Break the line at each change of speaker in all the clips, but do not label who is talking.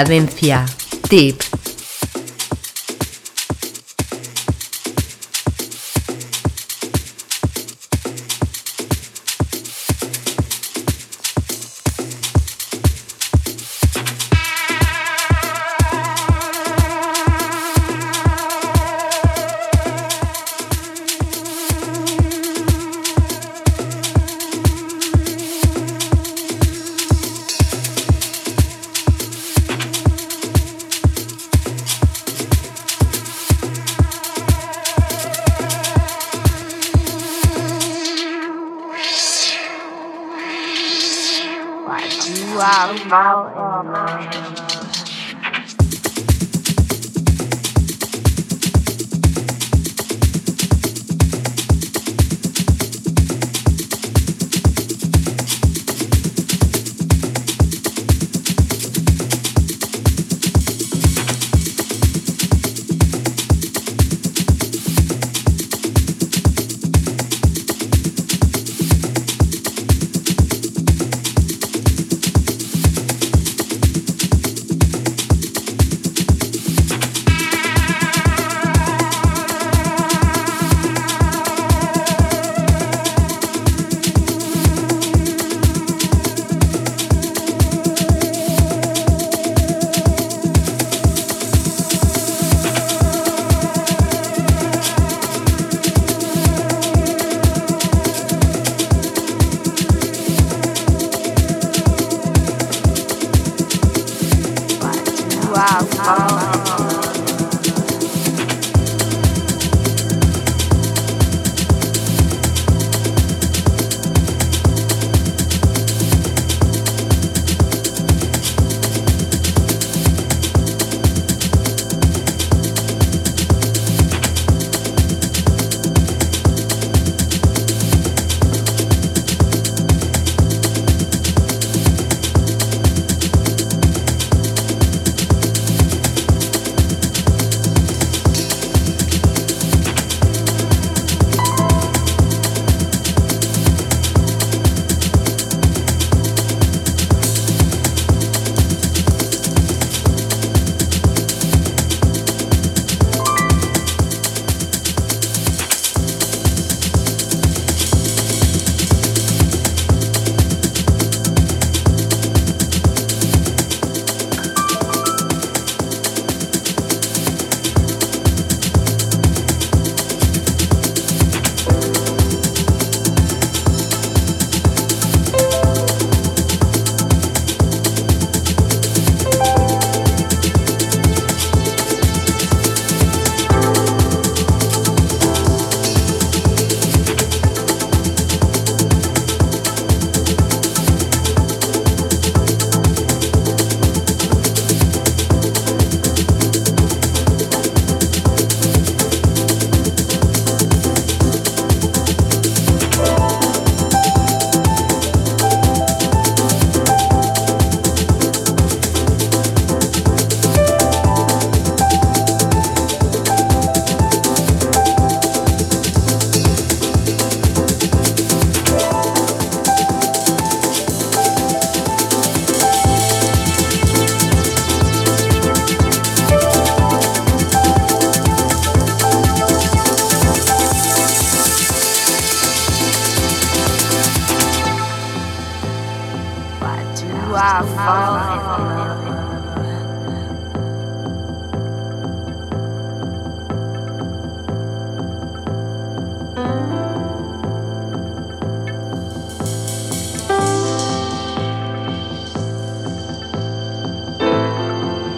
Cadencia Deep.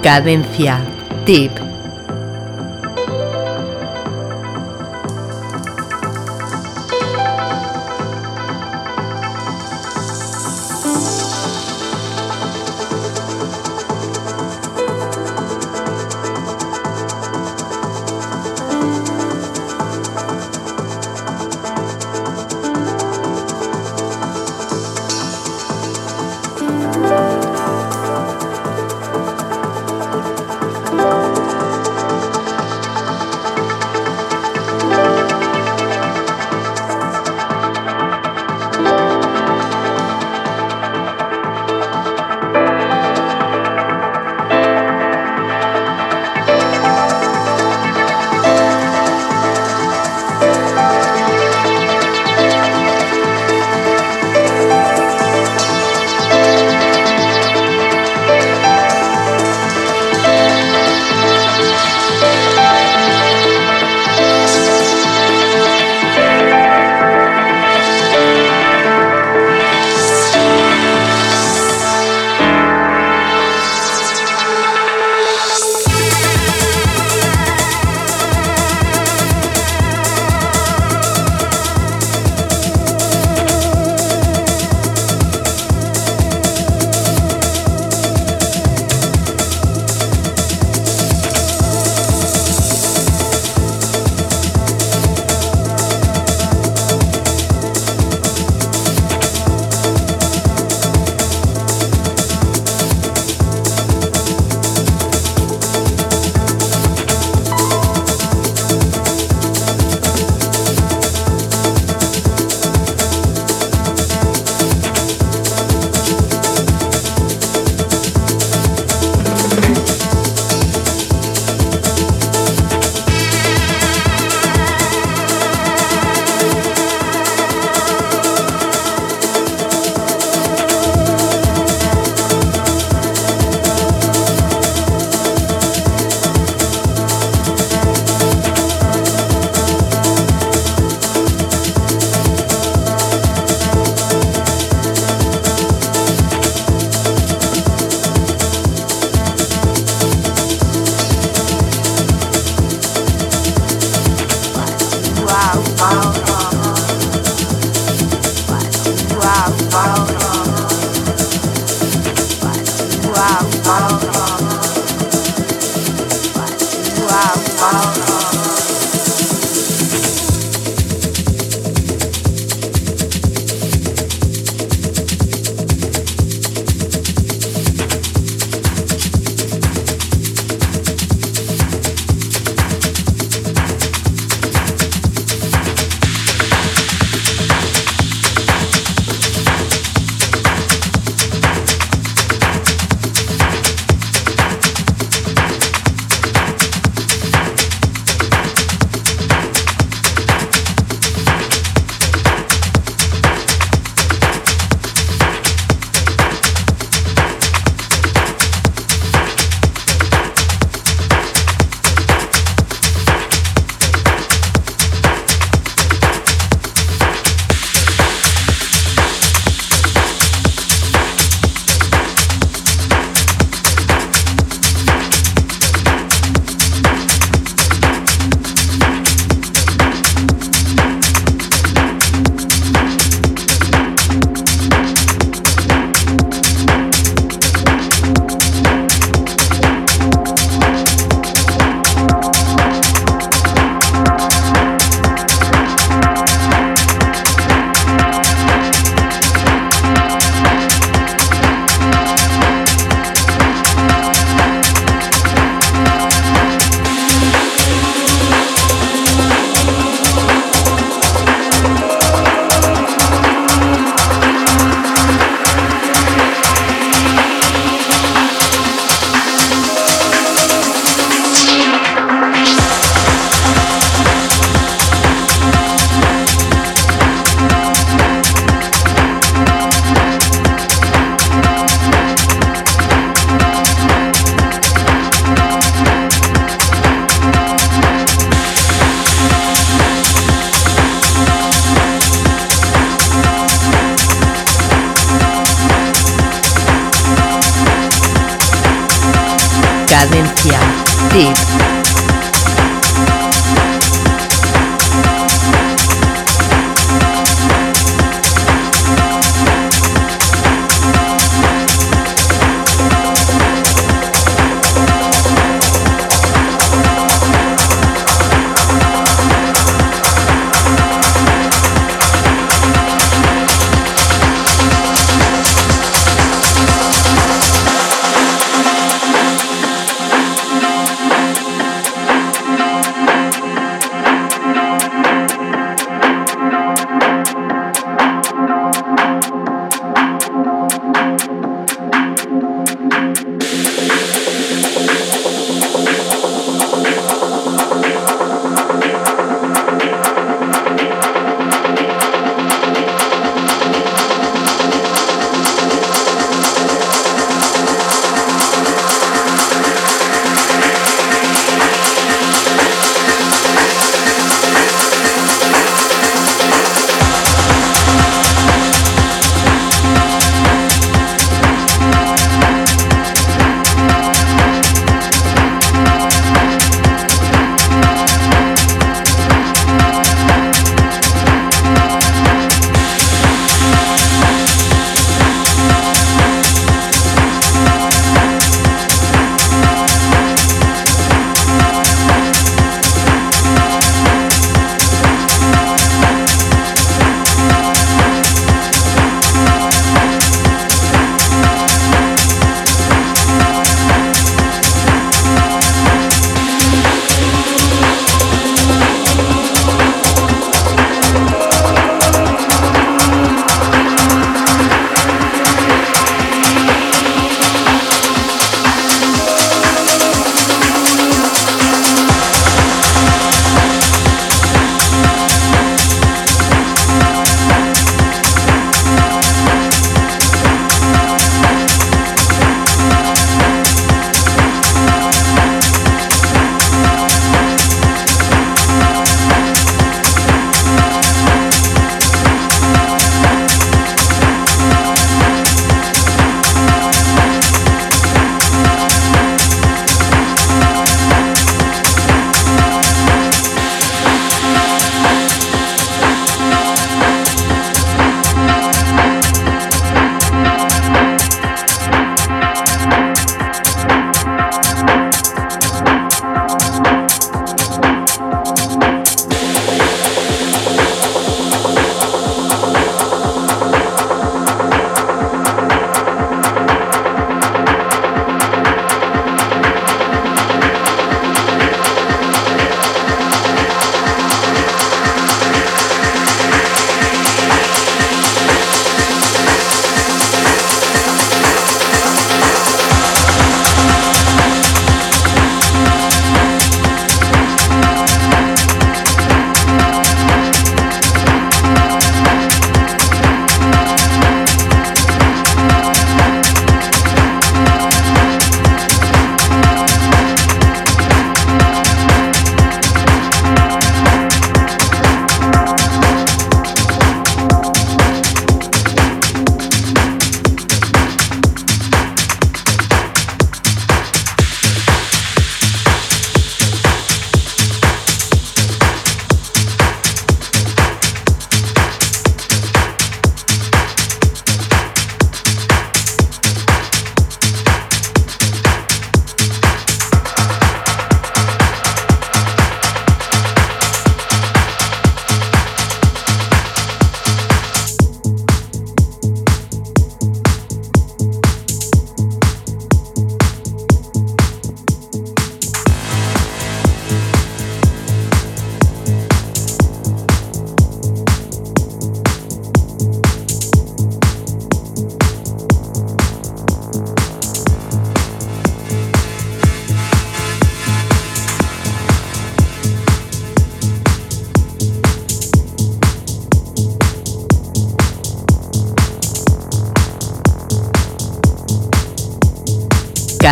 Cadencia. Tip.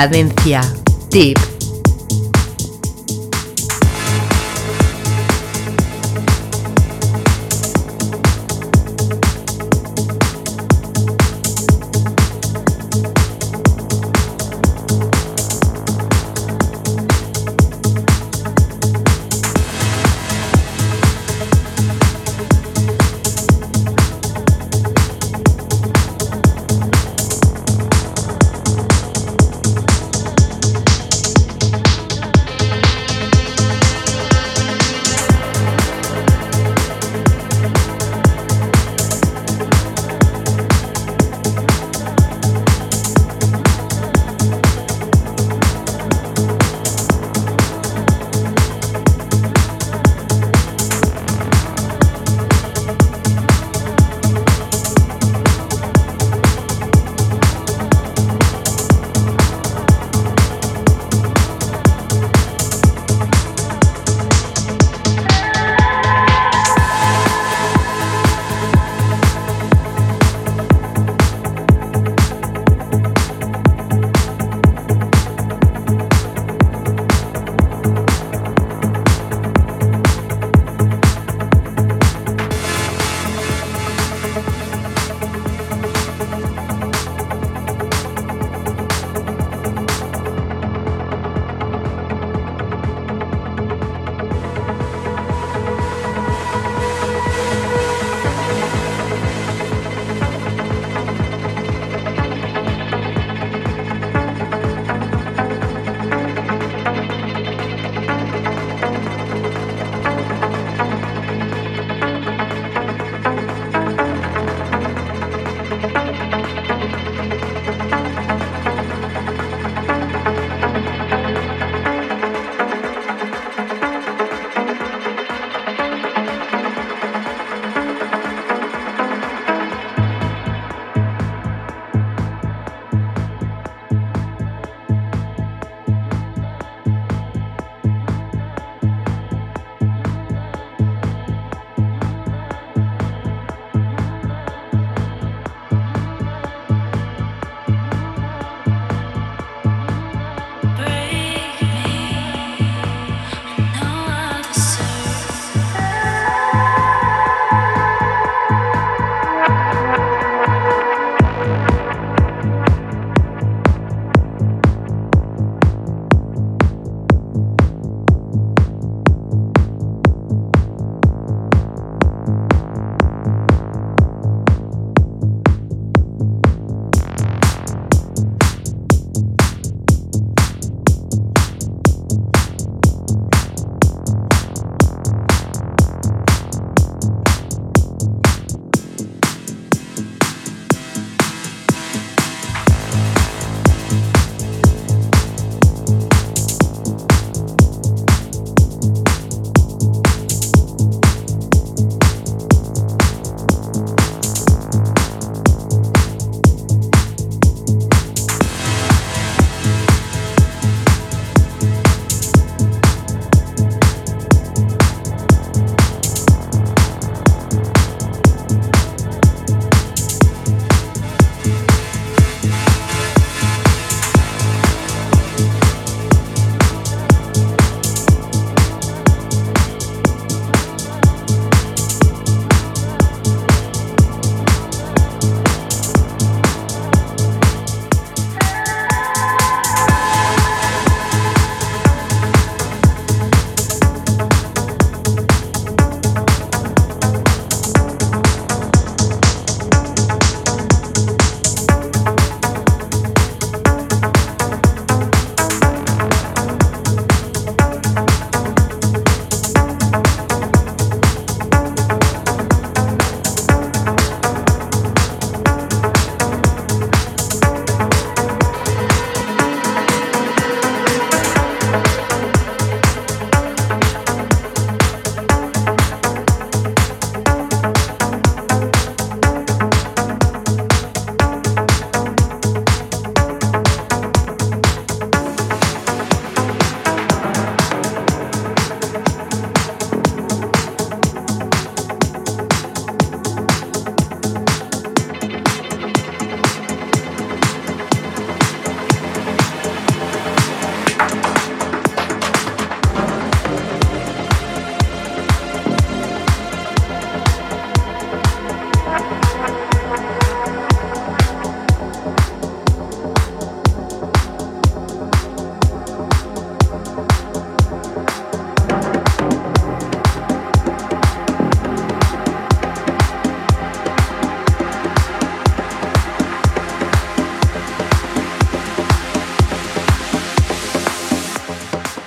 Cadencia. Tip.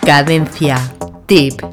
Cadencia. Tip.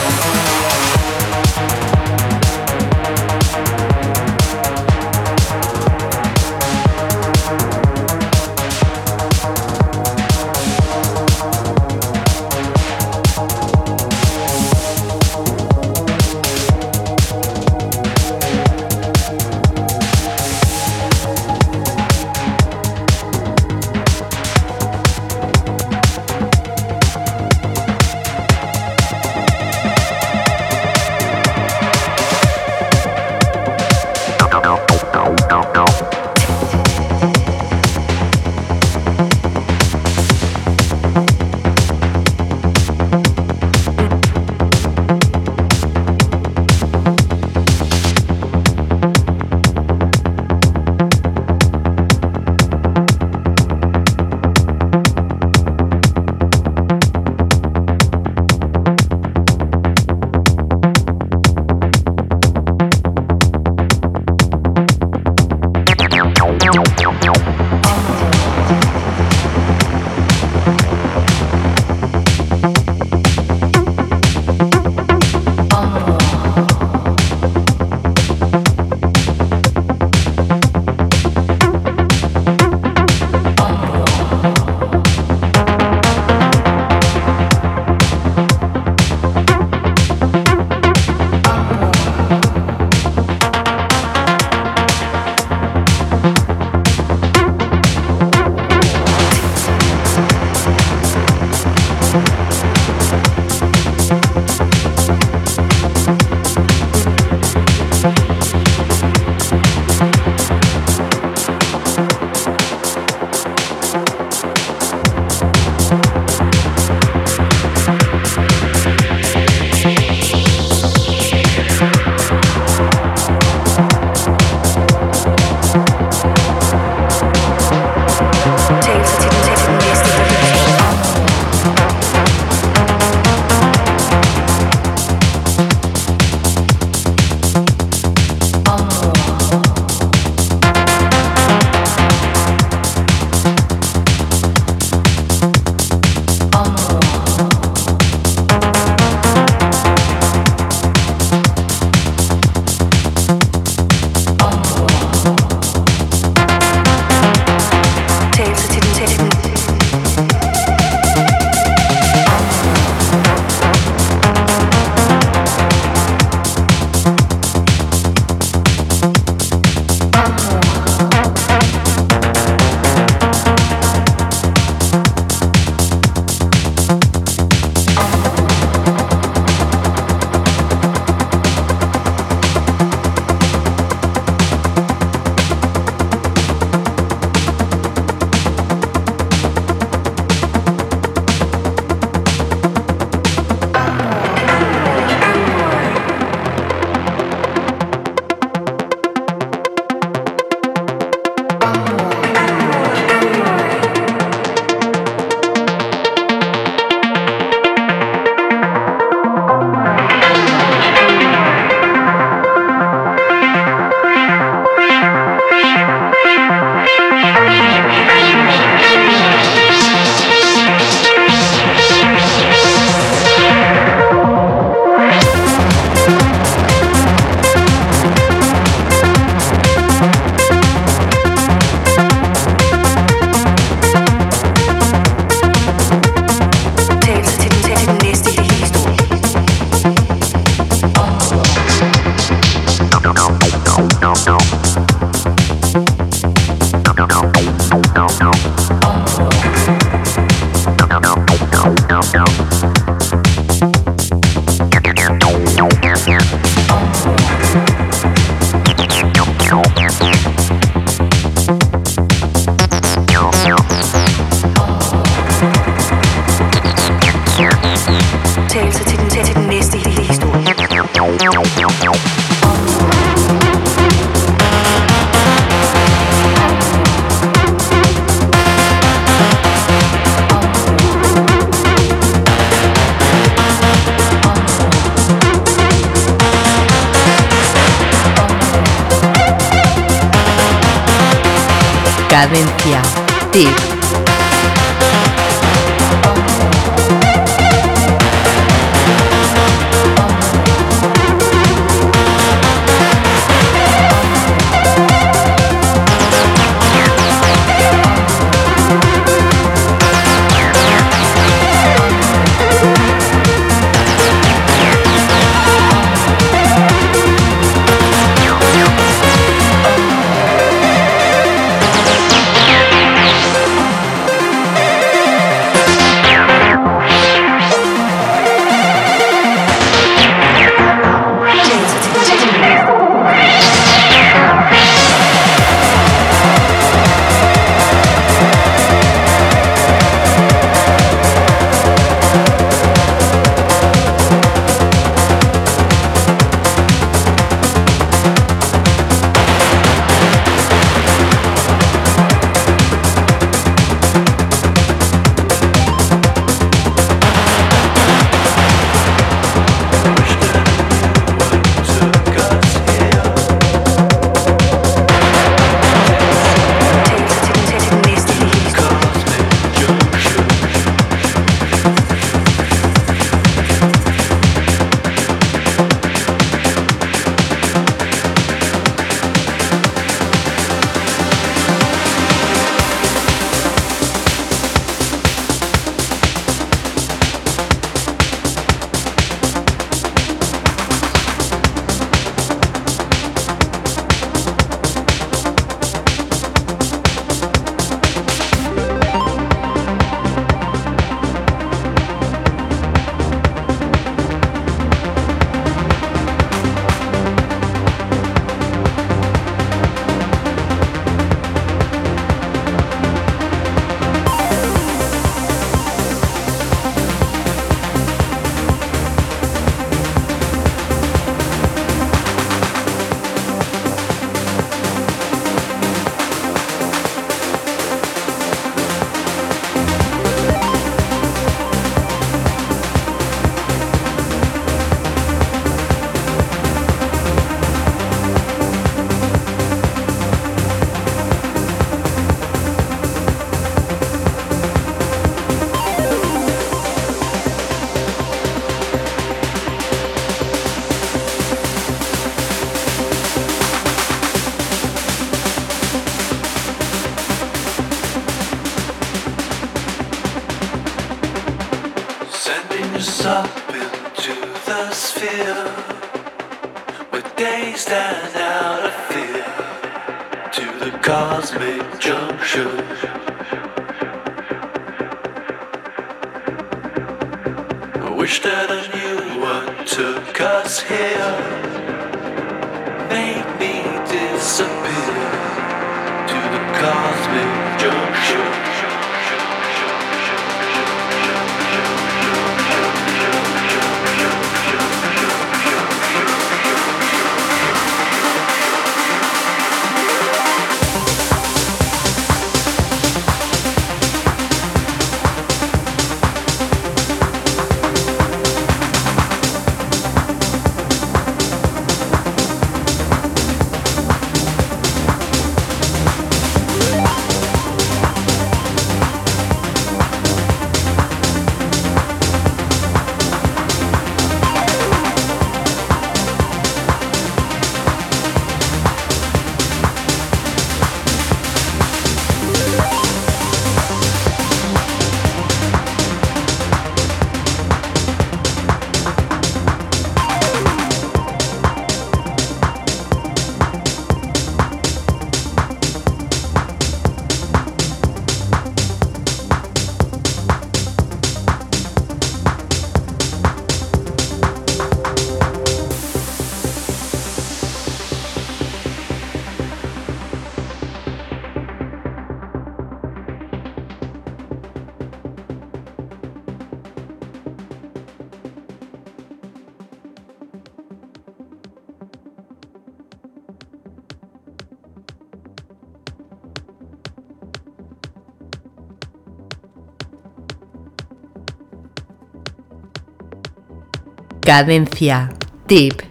Cadencia. Tip.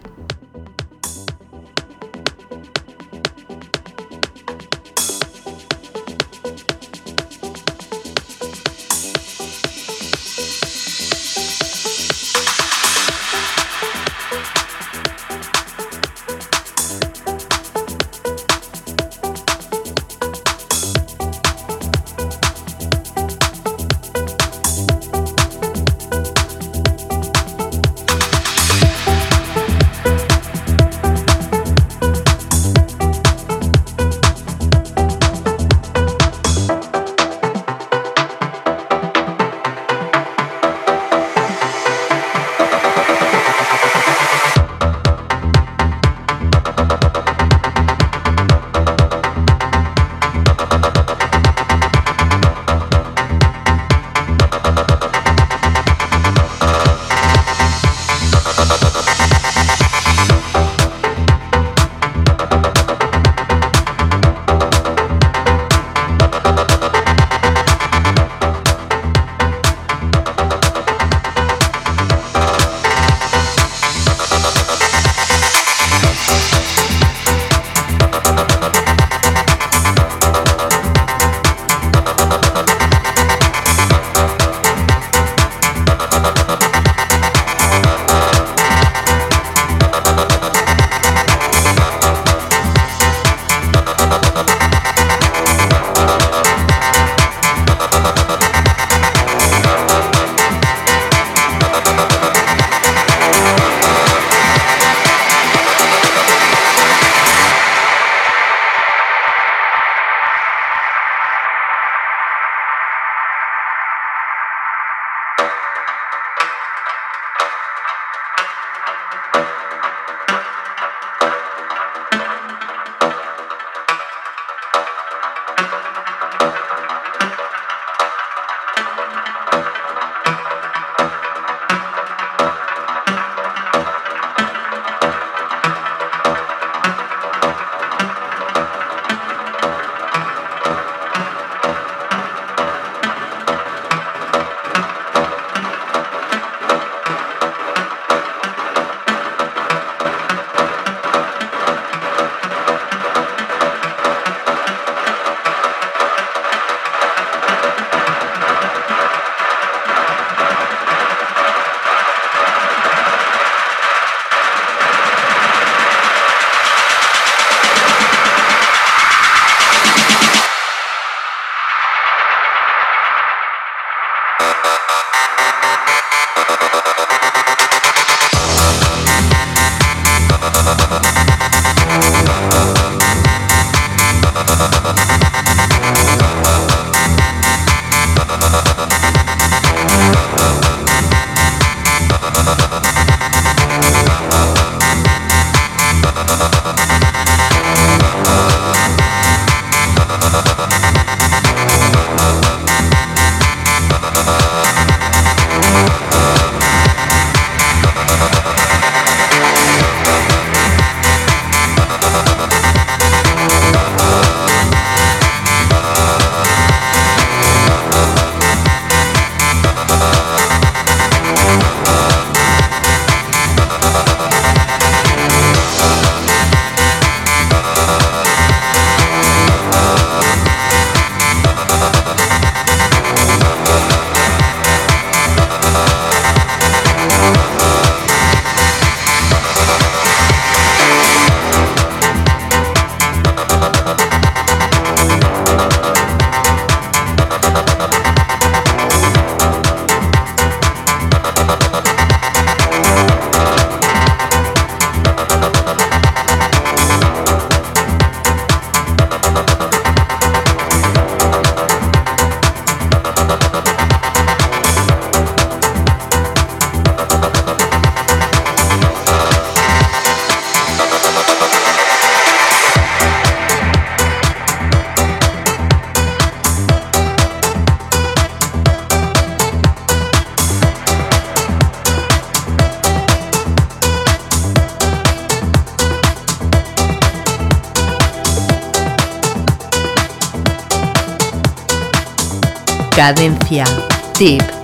Cadencia. Tip.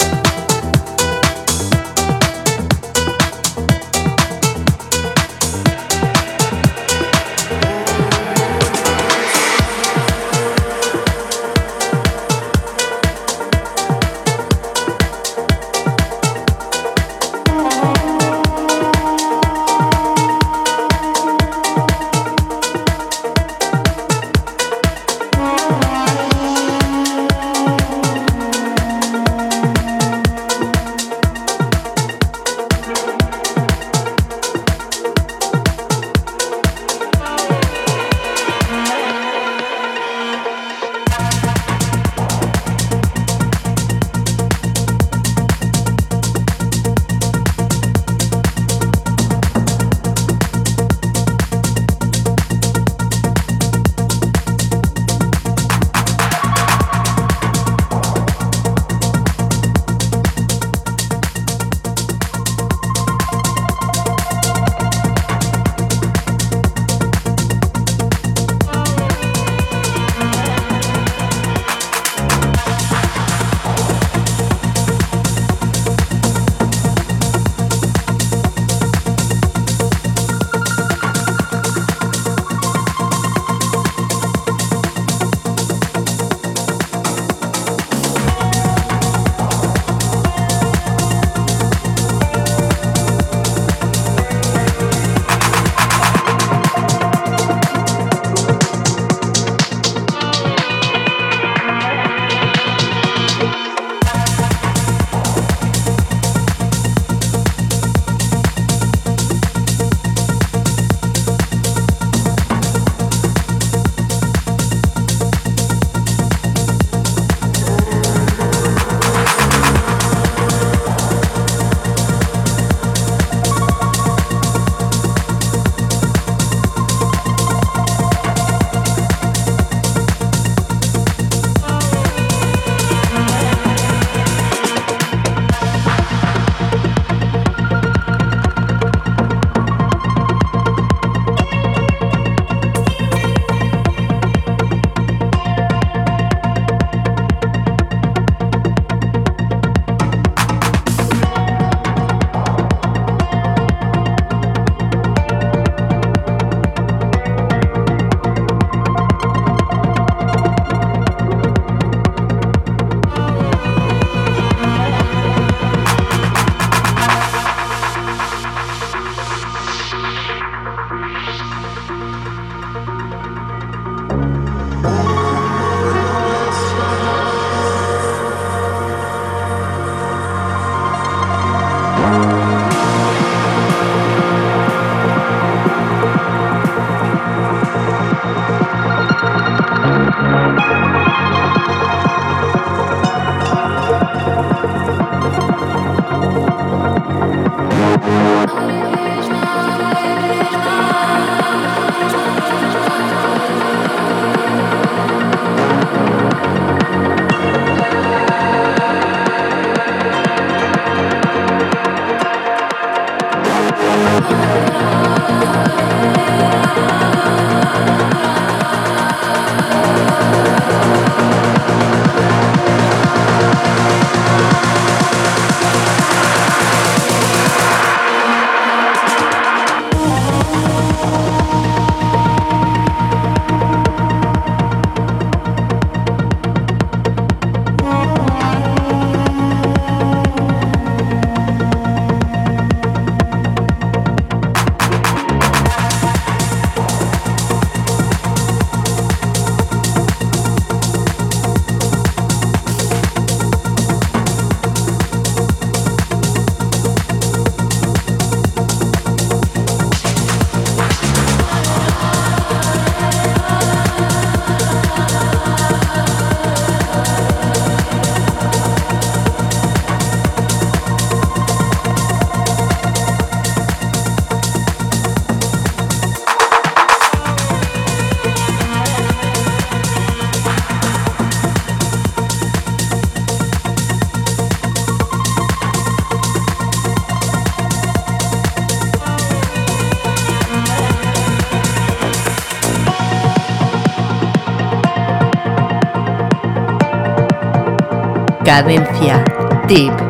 Cadencia. Tip.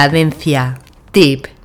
Cadencia. Tip.